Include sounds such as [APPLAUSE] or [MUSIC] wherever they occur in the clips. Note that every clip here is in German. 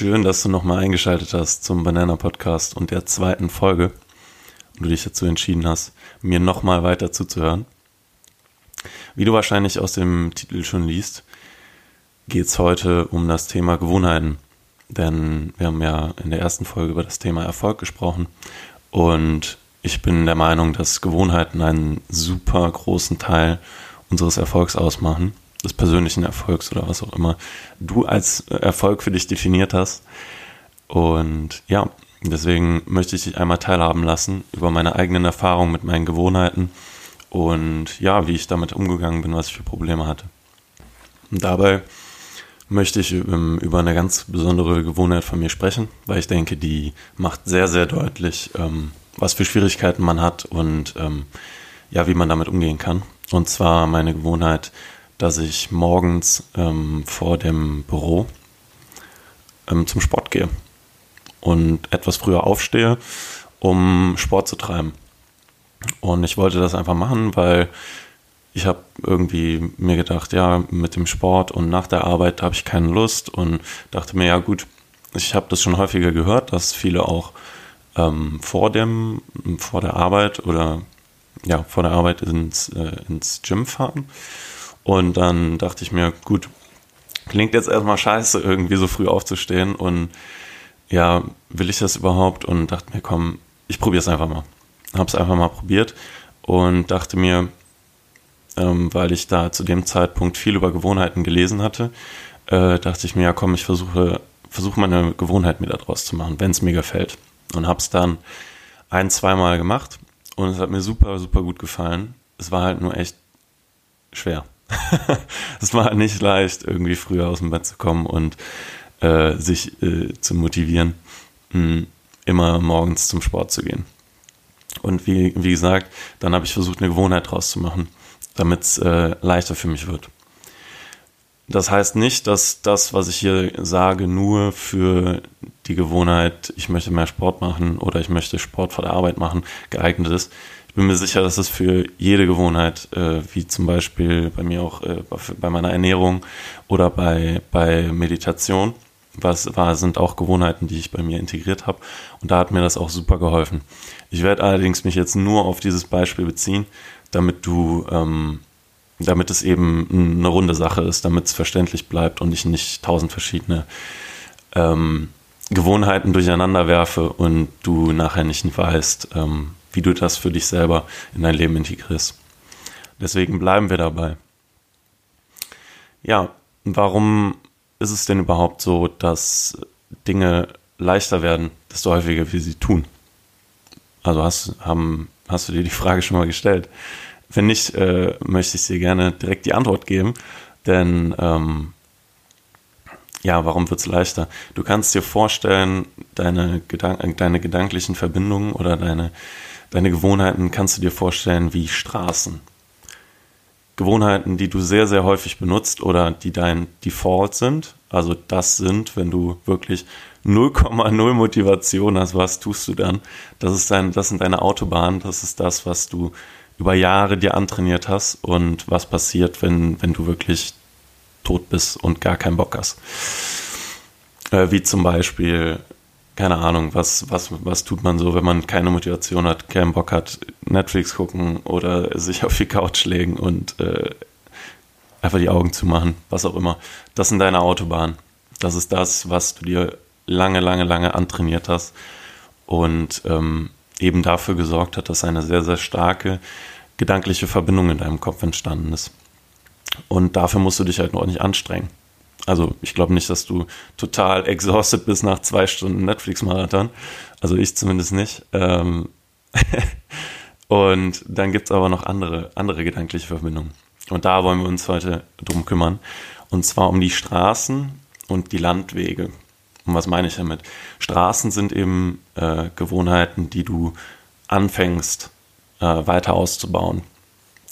Schön, dass du nochmal eingeschaltet hast zum Banana Podcast und der zweiten Folge und du dich dazu entschieden hast, mir nochmal weiter zuzuhören. Wie du wahrscheinlich aus dem Titel schon liest, geht es heute um das Thema Gewohnheiten. Denn wir haben ja in der ersten Folge über das Thema Erfolg gesprochen und ich bin der Meinung, dass Gewohnheiten einen super großen Teil unseres Erfolgs ausmachen des persönlichen Erfolgs oder was auch immer du als Erfolg für dich definiert hast. Und ja, deswegen möchte ich dich einmal teilhaben lassen über meine eigenen Erfahrungen mit meinen Gewohnheiten und ja, wie ich damit umgegangen bin, was ich für Probleme hatte. Und dabei möchte ich ähm, über eine ganz besondere Gewohnheit von mir sprechen, weil ich denke, die macht sehr, sehr deutlich, ähm, was für Schwierigkeiten man hat und ähm, ja, wie man damit umgehen kann. Und zwar meine Gewohnheit, dass ich morgens ähm, vor dem Büro ähm, zum Sport gehe und etwas früher aufstehe, um Sport zu treiben. Und ich wollte das einfach machen, weil ich habe irgendwie mir gedacht, ja, mit dem Sport und nach der Arbeit habe ich keine Lust und dachte mir, ja gut, ich habe das schon häufiger gehört, dass viele auch ähm, vor dem, vor der Arbeit oder ja, vor der Arbeit ins, äh, ins Gym fahren. Und dann dachte ich mir, gut, klingt jetzt erstmal scheiße, irgendwie so früh aufzustehen und ja, will ich das überhaupt? Und dachte mir, komm, ich probiere es einfach mal. Hab's einfach mal probiert und dachte mir, ähm, weil ich da zu dem Zeitpunkt viel über Gewohnheiten gelesen hatte, äh, dachte ich mir, ja komm, ich versuche, versuche meine Gewohnheit mir daraus zu machen, wenn es mir gefällt. Und hab's dann ein, zweimal gemacht und es hat mir super, super gut gefallen. Es war halt nur echt schwer. [LAUGHS] es war nicht leicht, irgendwie früher aus dem Bett zu kommen und äh, sich äh, zu motivieren, mh, immer morgens zum Sport zu gehen. Und wie, wie gesagt, dann habe ich versucht, eine Gewohnheit draus zu machen, damit es äh, leichter für mich wird. Das heißt nicht, dass das, was ich hier sage, nur für die Gewohnheit, ich möchte mehr Sport machen oder ich möchte Sport vor der Arbeit machen, geeignet ist. Ich bin mir sicher, dass es für jede Gewohnheit, äh, wie zum Beispiel bei mir auch äh, bei meiner Ernährung oder bei, bei Meditation, was war, sind auch Gewohnheiten, die ich bei mir integriert habe. Und da hat mir das auch super geholfen. Ich werde allerdings mich jetzt nur auf dieses Beispiel beziehen, damit du ähm, damit es eben eine runde Sache ist, damit es verständlich bleibt und ich nicht tausend verschiedene ähm, Gewohnheiten durcheinander werfe und du nachher nicht weißt, ähm, wie du das für dich selber in dein Leben integrierst. Deswegen bleiben wir dabei. Ja, warum ist es denn überhaupt so, dass Dinge leichter werden, desto häufiger wir sie tun? Also hast, haben, hast du dir die Frage schon mal gestellt? Wenn nicht, äh, möchte ich dir gerne direkt die Antwort geben. Denn ähm, ja, warum wird es leichter? Du kannst dir vorstellen, deine, Gedank deine gedanklichen Verbindungen oder deine, deine Gewohnheiten kannst du dir vorstellen wie Straßen. Gewohnheiten, die du sehr, sehr häufig benutzt oder die dein Default sind. Also das sind, wenn du wirklich 0,0 Motivation hast, was tust du dann? Das ist dein, das sind deine Autobahnen, das ist das, was du über Jahre dir antrainiert hast und was passiert, wenn, wenn du wirklich tot bist und gar keinen Bock hast. Äh, wie zum Beispiel, keine Ahnung, was, was, was tut man so, wenn man keine Motivation hat, keinen Bock hat, Netflix gucken oder sich auf die Couch legen und äh, einfach die Augen zu machen, was auch immer. Das sind deine Autobahnen. Das ist das, was du dir lange, lange, lange antrainiert hast. Und ähm, eben dafür gesorgt hat, dass eine sehr, sehr starke gedankliche Verbindung in deinem Kopf entstanden ist. Und dafür musst du dich halt noch nicht anstrengen. Also ich glaube nicht, dass du total exhausted bist nach zwei Stunden Netflix-Marathon. Also ich zumindest nicht. Ähm [LAUGHS] und dann gibt es aber noch andere, andere gedankliche Verbindungen. Und da wollen wir uns heute drum kümmern. Und zwar um die Straßen und die Landwege. Und was meine ich damit? Straßen sind eben äh, Gewohnheiten, die du anfängst äh, weiter auszubauen,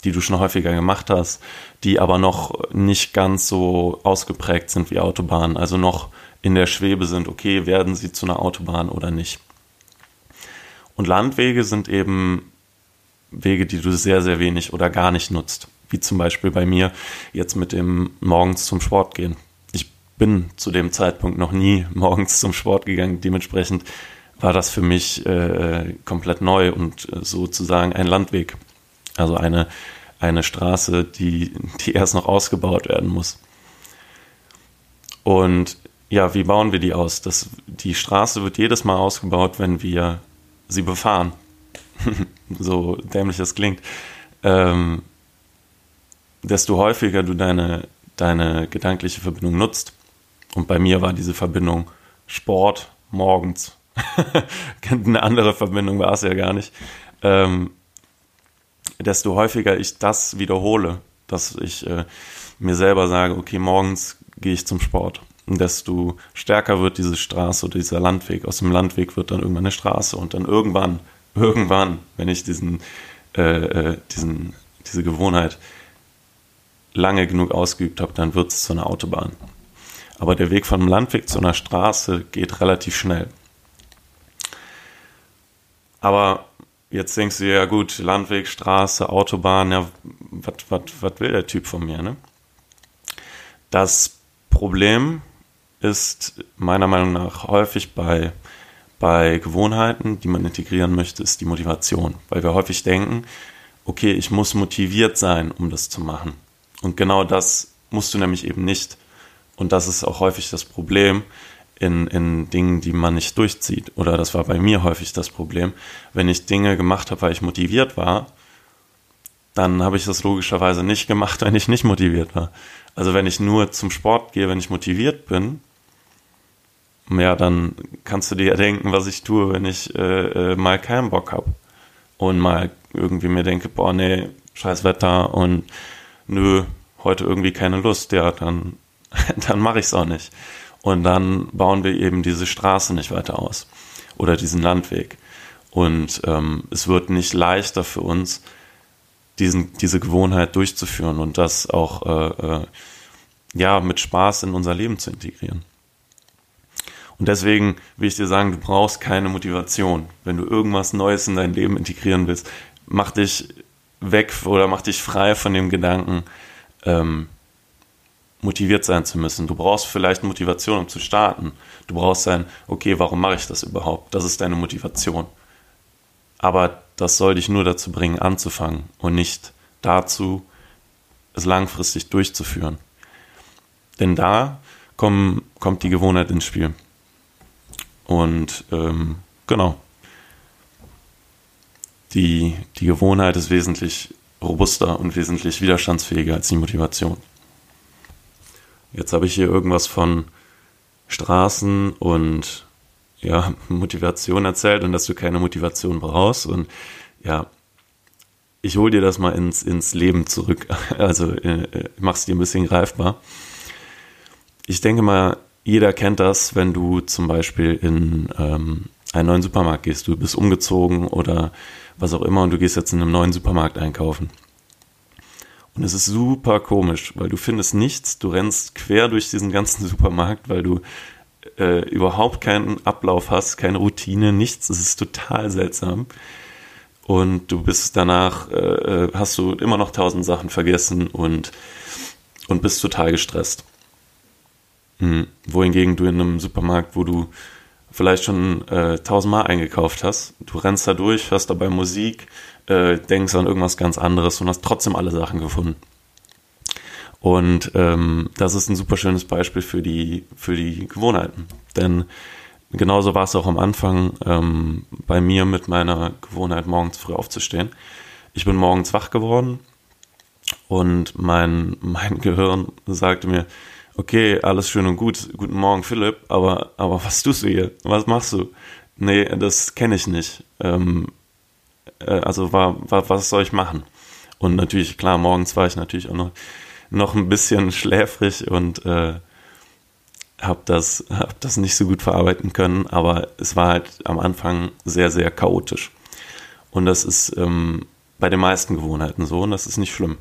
die du schon häufiger gemacht hast, die aber noch nicht ganz so ausgeprägt sind wie Autobahnen, also noch in der Schwebe sind, okay, werden sie zu einer Autobahn oder nicht. Und Landwege sind eben Wege, die du sehr, sehr wenig oder gar nicht nutzt. Wie zum Beispiel bei mir jetzt mit dem morgens zum Sport gehen bin zu dem Zeitpunkt noch nie morgens zum Sport gegangen. Dementsprechend war das für mich äh, komplett neu und äh, sozusagen ein Landweg. Also eine, eine Straße, die, die erst noch ausgebaut werden muss. Und ja, wie bauen wir die aus? Das, die Straße wird jedes Mal ausgebaut, wenn wir sie befahren. [LAUGHS] so dämlich das klingt. Ähm, desto häufiger du deine, deine gedankliche Verbindung nutzt. Und bei mir war diese Verbindung Sport morgens. [LAUGHS] Eine andere Verbindung war es ja gar nicht. Ähm, desto häufiger ich das wiederhole, dass ich äh, mir selber sage, okay, morgens gehe ich zum Sport. Und desto stärker wird diese Straße oder dieser Landweg. Aus dem Landweg wird dann irgendwann eine Straße und dann irgendwann, [LAUGHS] irgendwann, wenn ich diesen, äh, äh diesen, diese Gewohnheit lange genug ausgeübt habe, dann wird es zu einer Autobahn. Aber der Weg vom Landweg zu einer Straße geht relativ schnell. Aber jetzt denkst du ja gut, Landweg, Straße, Autobahn, ja, was will der Typ von mir, ne? Das Problem ist meiner Meinung nach häufig bei, bei Gewohnheiten, die man integrieren möchte, ist die Motivation. Weil wir häufig denken, okay, ich muss motiviert sein, um das zu machen. Und genau das musst du nämlich eben nicht. Und das ist auch häufig das Problem in, in Dingen, die man nicht durchzieht. Oder das war bei mir häufig das Problem. Wenn ich Dinge gemacht habe, weil ich motiviert war, dann habe ich das logischerweise nicht gemacht, [LAUGHS] wenn ich nicht motiviert war. Also wenn ich nur zum Sport gehe, wenn ich motiviert bin, ja, dann kannst du dir denken, was ich tue, wenn ich äh, äh, mal keinen Bock habe. Und mal irgendwie mir denke, boah, nee, scheiß Wetter und nö, heute irgendwie keine Lust, ja, dann, [LAUGHS] dann mache ich es auch nicht. Und dann bauen wir eben diese Straße nicht weiter aus oder diesen Landweg. Und ähm, es wird nicht leichter für uns, diesen, diese Gewohnheit durchzuführen und das auch äh, äh, ja, mit Spaß in unser Leben zu integrieren. Und deswegen will ich dir sagen, du brauchst keine Motivation. Wenn du irgendwas Neues in dein Leben integrieren willst, mach dich weg oder mach dich frei von dem Gedanken, ähm, motiviert sein zu müssen. Du brauchst vielleicht Motivation, um zu starten. Du brauchst sein, okay, warum mache ich das überhaupt? Das ist deine Motivation. Aber das soll dich nur dazu bringen, anzufangen und nicht dazu, es langfristig durchzuführen. Denn da kommen, kommt die Gewohnheit ins Spiel. Und ähm, genau. Die, die Gewohnheit ist wesentlich robuster und wesentlich widerstandsfähiger als die Motivation. Jetzt habe ich hier irgendwas von Straßen und ja, [LAUGHS] Motivation erzählt und dass du keine Motivation brauchst. Und ja, ich hole dir das mal ins, ins Leben zurück. [LAUGHS] Also äh, mach's dir ein bisschen greifbar. Ich denke mal, jeder kennt das, wenn du zum Beispiel in ähm, einen neuen Supermarkt gehst. Du bist umgezogen oder was auch immer und du gehst jetzt in einem neuen Supermarkt einkaufen. Und es ist super komisch, weil du findest nichts, du rennst quer durch diesen ganzen [LAUGHS] Supermarkt, weil du äh, überhaupt keinen Ablauf hast, keine Routine, nichts. Es ist total seltsam. Und du bist danach, äh, äh hast du immer noch tausend Sachen vergessen und, und bist total gestresst. Mhm. Wohingegen du in einem Supermarkt, wo du vielleicht schon äh, tausendmal eingekauft hast, du rennst da durch, hörst dabei Musik, äh, denkst an irgendwas ganz anderes und hast trotzdem alle Sachen gefunden. Und ähm, das ist ein super schönes Beispiel für die, für die Gewohnheiten. Denn genauso war es auch am Anfang ähm, bei mir mit meiner Gewohnheit, morgens früh aufzustehen. Ich bin morgens wach geworden und mein, mein [LAUGHS] Gehirn sagte mir, okay, alles schön und gut, guten Morgen Philipp, aber, aber was tust du hier? Was machst du? Nee, das kenne ich nicht. Ähm, äh, also war, war, was soll ich machen? Und natürlich, klar, morgens war ich natürlich auch noch, noch ein bisschen [LAUGHS] schläfrig und äh, habe das, hab das nicht so gut verarbeiten können, aber es war halt am Anfang sehr, sehr chaotisch. Und das ist ähm, bei den meisten Gewohnheiten so und das ist nicht schlimm.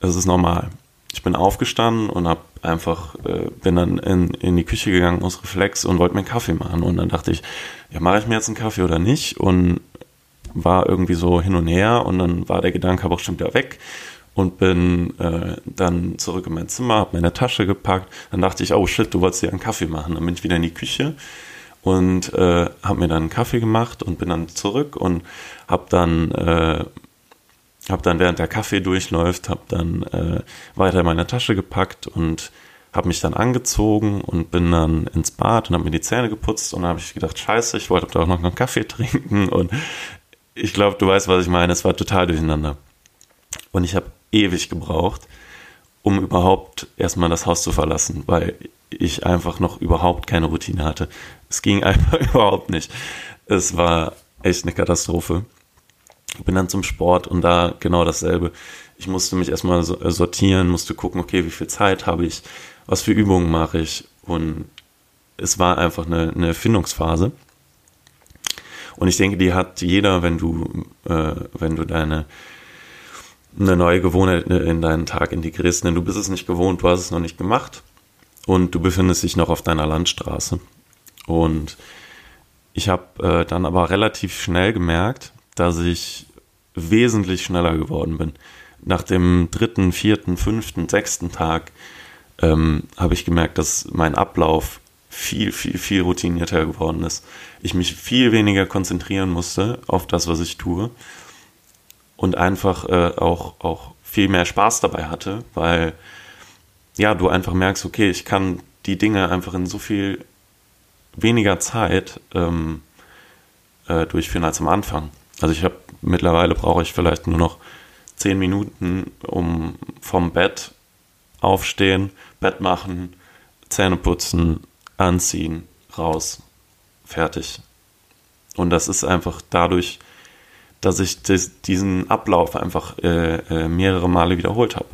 Das ist normal ich bin aufgestanden und hab einfach, äh, bin dann in, in die Küche gegangen aus Reflex und wollte mir einen Kaffee machen. Und dann dachte ich, ja, mache ich mir jetzt einen Kaffee oder nicht? Und war irgendwie so hin und her und dann war der Gedanke aber auch schon wieder weg. und bin äh, dann zurück in mein Zimmer, habe meine Tasche gepackt. Dann dachte ich, oh shit, du wolltest dir einen Kaffee machen. Dann bin ich wieder in die Küche und äh, habe mir dann einen Kaffee gemacht und bin dann zurück und habe dann äh, habe dann während der Kaffee durchläuft, habe dann äh, weiter in meine Tasche gepackt und habe mich dann angezogen und bin dann ins Bad und habe mir die Zähne geputzt und dann habe ich gedacht, scheiße, ich wollte doch noch einen Kaffee [LAUGHS] trinken und ich glaube, du weißt, was ich meine, es war total durcheinander. Und ich habe ewig gebraucht, um überhaupt erstmal das Haus zu verlassen, weil ich einfach noch überhaupt keine Routine hatte. Es ging [LAUGHS] einfach überhaupt nicht. Es war echt eine Katastrophe. Ich bin dann zum Sport und da genau dasselbe. Ich musste mich erstmal äh, sortieren, musste gucken, okay, wie viel Zeit habe ich, was für Übungen mache ich und es war einfach eine, eine Findungsphase. Und ich denke, die hat jeder, wenn du, äh, wenn du deine eine neue Gewohnheit in deinen Tag integrierst, denn du bist es nicht gewohnt, du hast es noch nicht gemacht und du befindest dich noch auf deiner Landstraße. Und ich habe äh, dann aber relativ schnell gemerkt, dass ich wesentlich schneller geworden bin. Nach dem dritten, vierten, fünften, sechsten Tag ähm, habe ich gemerkt, dass mein Ablauf viel, viel, viel routinierter geworden ist. Ich mich viel weniger konzentrieren musste auf das, was ich tue und einfach äh, auch, auch viel mehr Spaß dabei hatte, weil ja, du einfach merkst, okay, ich kann die Dinge einfach in so viel weniger Zeit ähm, äh, durchführen als am Anfang. Also ich habe mittlerweile brauche ich vielleicht nur noch zehn Minuten, um vom Bett aufstehen, Bett machen, Zähne putzen, anziehen, raus, fertig. Und das ist einfach dadurch, dass ich das, diesen Ablauf einfach äh, äh, mehrere Male wiederholt habe.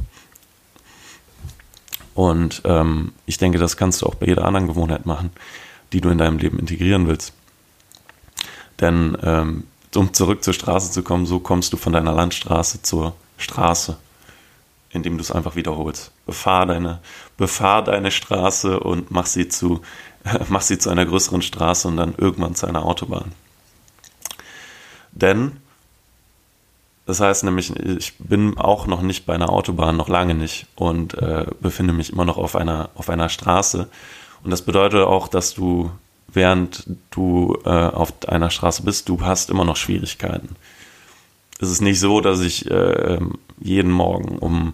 Und ähm, ich denke, das kannst du auch bei jeder anderen Gewohnheit machen, die du in deinem Leben integrieren willst. Denn ähm, um zurück zur Straße zu kommen, so kommst du von deiner Landstraße zur Straße, indem du es einfach wiederholst. Befahr deine, befahr deine Straße und mach sie zu, [LAUGHS] mach sie zu einer größeren Straße und dann irgendwann zu einer Autobahn. Denn das heißt nämlich, ich bin auch noch nicht bei einer Autobahn, noch lange nicht und äh, befinde mich immer noch auf einer, auf einer Straße. Und das bedeutet auch, dass du, während du äh, auf einer Straße bist, du hast immer noch Schwierigkeiten. Es ist nicht so, dass ich äh, jeden Morgen um,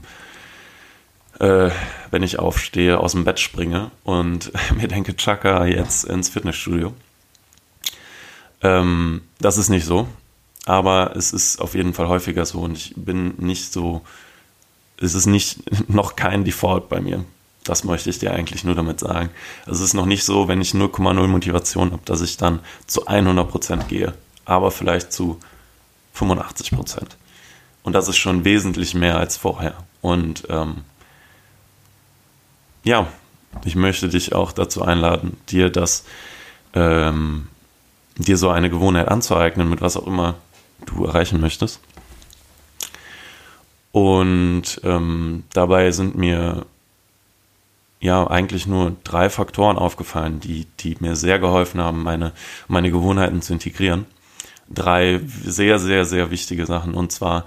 äh, wenn ich aufstehe, aus dem Bett springe und [LAUGHS] mir denke, Chaka, jetzt ins Fitnessstudio. Ähm, das ist nicht so aber es ist auf jeden Fall häufiger so und ich bin nicht so, es ist nicht [LAUGHS] noch kein Default bei mir. Das möchte ich dir eigentlich nur damit sagen. Also es ist noch nicht so, wenn ich 0,0 Motivation habe, dass ich dann zu 100% gehe, aber vielleicht zu 85%. Und das ist schon wesentlich mehr als vorher. Und ähm, ja, ich möchte dich auch dazu einladen, dir das, ähm, dir so eine Gewohnheit anzueignen, mit was auch immer du erreichen möchtest. Und ähm, dabei sind mir ja eigentlich nur drei Faktoren aufgefallen, die, die mir sehr geholfen haben, meine, meine Gewohnheiten zu integrieren. Drei sehr, sehr, sehr wichtige Sachen. Und zwar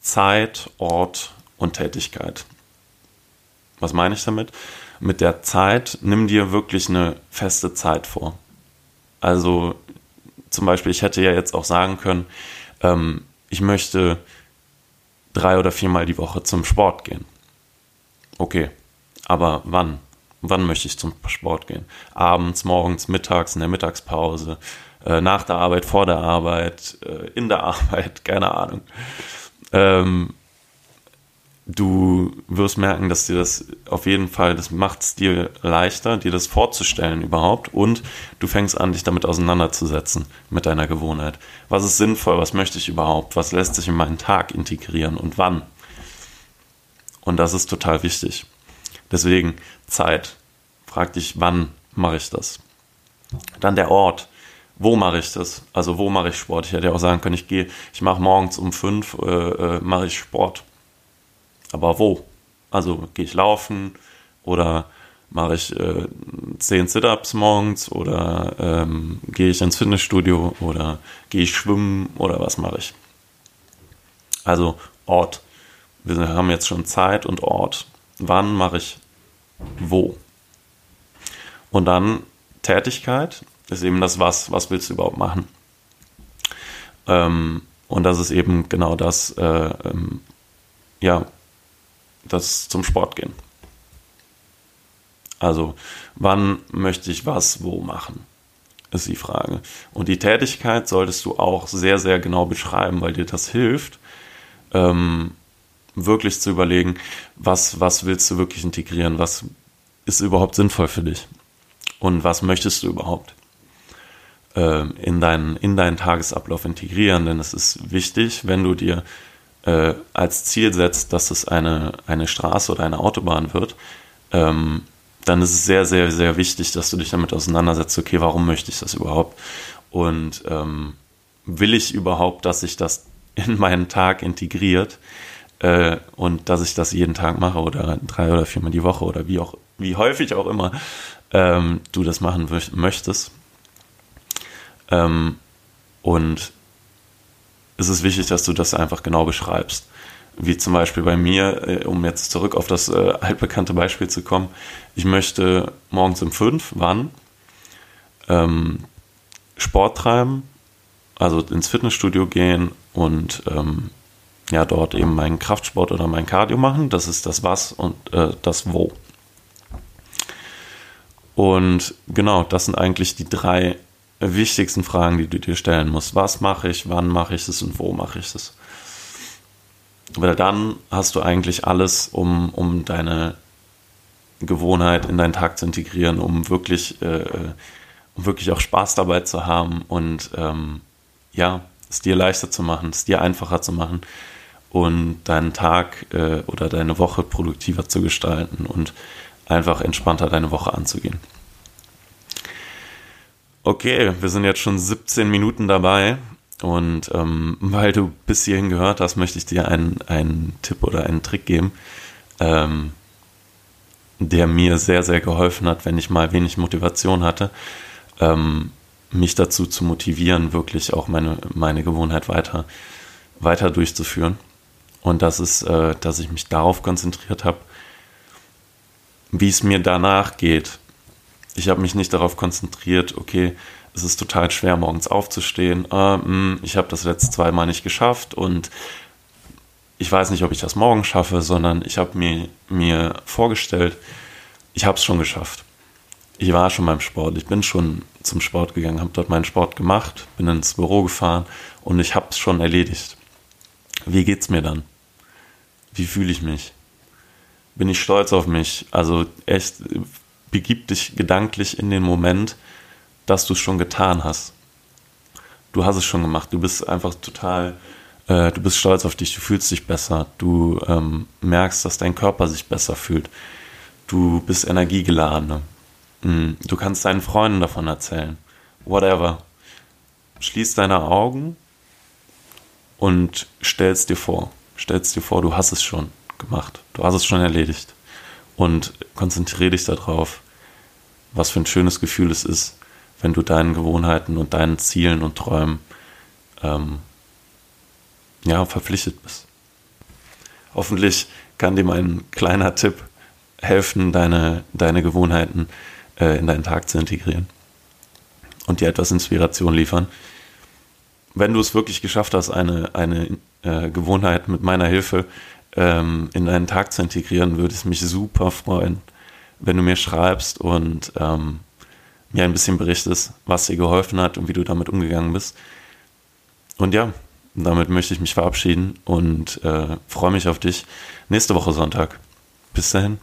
Zeit, Ort und Tätigkeit. Was meine ich damit? Mit der Zeit nimm dir wirklich eine feste Zeit vor. Also zum Beispiel, ich hätte ja jetzt auch sagen können, ähm, ich möchte drei oder viermal die Woche zum Sport gehen. Okay, aber wann? Wann möchte ich zum Sport gehen? Abends, morgens, mittags, in der Mittagspause, äh, nach der Arbeit, vor der Arbeit, äh, in der [LAUGHS] Arbeit, keine Ahnung. Ähm, du wirst merken, dass dir das auf jeden Fall, das macht es dir leichter, dir das vorzustellen überhaupt und du fängst an, dich damit auseinanderzusetzen mit deiner Gewohnheit. Was ist sinnvoll? Was möchte ich überhaupt? Was lässt sich in meinen Tag integrieren und wann? Und das ist total wichtig. Deswegen Zeit. Frag dich, wann mache ich das? Dann der Ort. Wo mache ich das? Also wo mache ich Sport? Ich hätte ja auch sagen können, ich gehe, ich mache morgens um fünf, äh, äh, mache ich Sport aber wo? Also gehe ich laufen oder mache ich äh, 10 Sit-Ups morgens oder ähm, gehe ich ins Fitnessstudio oder gehe ich schwimmen oder was mache ich? Also Ort. wir haben jetzt schon Zeit und Ort. Wann mache ich wo? Und dann Tätigkeit ist eben das Was. Was willst du überhaupt machen? Ähm, und das ist eben genau das, äh, ähm, ja, das zum Sport gehen. Also, wann möchte ich was wo machen? Ist die Frage. Und die Tätigkeit solltest du auch sehr, sehr genau beschreiben, weil dir das hilft, ähm, wirklich zu überlegen, was, was willst du wirklich integrieren, was ist überhaupt sinnvoll für dich und was möchtest du überhaupt äh, in, deinen, in deinen Tagesablauf integrieren. Denn es ist wichtig, wenn du dir äh, als Ziel setzt, dass es eine, eine Straße oder eine Autobahn wird, ähm, dann ist es sehr, sehr, sehr wichtig, dass du dich damit auseinandersetzt, okay, warum möchte ich das überhaupt? Und ähm, will ich überhaupt, dass sich das [LAUGHS] in meinen Tag integriert äh, und dass ich das jeden Tag mache oder drei oder viermal die Woche oder wie auch, wie häufig auch immer ähm, du das machen möchtest. Ähm, und es ist wichtig, dass du das einfach genau beschreibst. Wie zum Beispiel bei mir, äh, um jetzt zurück auf das äh, altbekannte Beispiel zu kommen. Ich möchte morgens um fünf, wann? Ähm, Sport treiben, also ins Fitnessstudio gehen und ähm, ja, dort eben meinen Kraftsport oder mein Cardio machen. Das ist das Was und äh, das Wo. Und genau, das sind eigentlich die drei wichtigsten Fragen, die du dir stellen musst. Was mache ich, wann mache ich es und wo mache ich es? Weil dann hast du eigentlich alles, um, um deine Gewohnheit in deinen Tag zu integrieren, um wirklich, äh, um wirklich auch Spaß dabei zu haben und ähm, ja, es dir leichter zu machen, es dir einfacher zu machen und deinen Tag äh, oder deine Woche produktiver zu gestalten und einfach entspannter deine Woche anzugehen. Okay, wir sind jetzt schon 17 Minuten dabei und ähm, weil du bis hierhin gehört hast, möchte ich dir einen, einen Tipp oder einen Trick geben, ähm, der mir sehr, sehr geholfen hat, wenn ich mal wenig Motivation hatte, ähm, mich dazu zu motivieren, wirklich auch meine, meine Gewohnheit weiter, weiter durchzuführen. Und das ist, äh, dass ich mich darauf konzentriert habe, wie es mir danach geht, ich habe mich nicht darauf konzentriert, okay, es ist total schwer, morgens aufzustehen. Äh, ich habe das letzte zweimal nicht geschafft und ich weiß nicht, ob ich das morgen schaffe, sondern ich habe mir, mir vorgestellt, ich habe es schon geschafft. Ich war schon beim Sport, ich bin schon zum Sport gegangen, habe dort meinen Sport gemacht, bin ins Büro gefahren und ich habe es schon erledigt. Wie geht's mir dann? Wie fühle ich mich? Bin ich stolz auf mich? Also echt begib dich gedanklich in den Moment, dass du es schon getan hast. Du hast es schon gemacht. Du bist einfach total, äh, du bist stolz auf dich. Du fühlst dich besser. Du ähm, merkst, dass dein Körper sich besser fühlt. Du bist energiegeladener. Mhm. Du kannst deinen Freunden davon erzählen. Whatever. Schließ deine Augen und stellst dir vor. Stellst dir vor, du hast es schon gemacht. Du hast es schon erledigt und konzentriere dich darauf, was für ein schönes Gefühl es ist, wenn du deinen Gewohnheiten und deinen Zielen und Träumen ähm, ja, verpflichtet bist. Hoffentlich kann dir mein kleiner Tipp helfen, deine, deine Gewohnheiten äh, in deinen Tag zu integrieren und dir etwas Inspiration liefern. Wenn du es wirklich geschafft hast, eine, eine äh, Gewohnheit mit meiner Hilfe ähm, in deinen Tag zu integrieren, würde es mich super freuen, wenn du mir schreibst und ähm, mir ein bisschen berichtest, was dir geholfen hat und wie du damit umgegangen bist. Und ja, damit möchte ich mich verabschieden und äh, freue mich auf dich nächste Woche Sonntag. Bis dahin.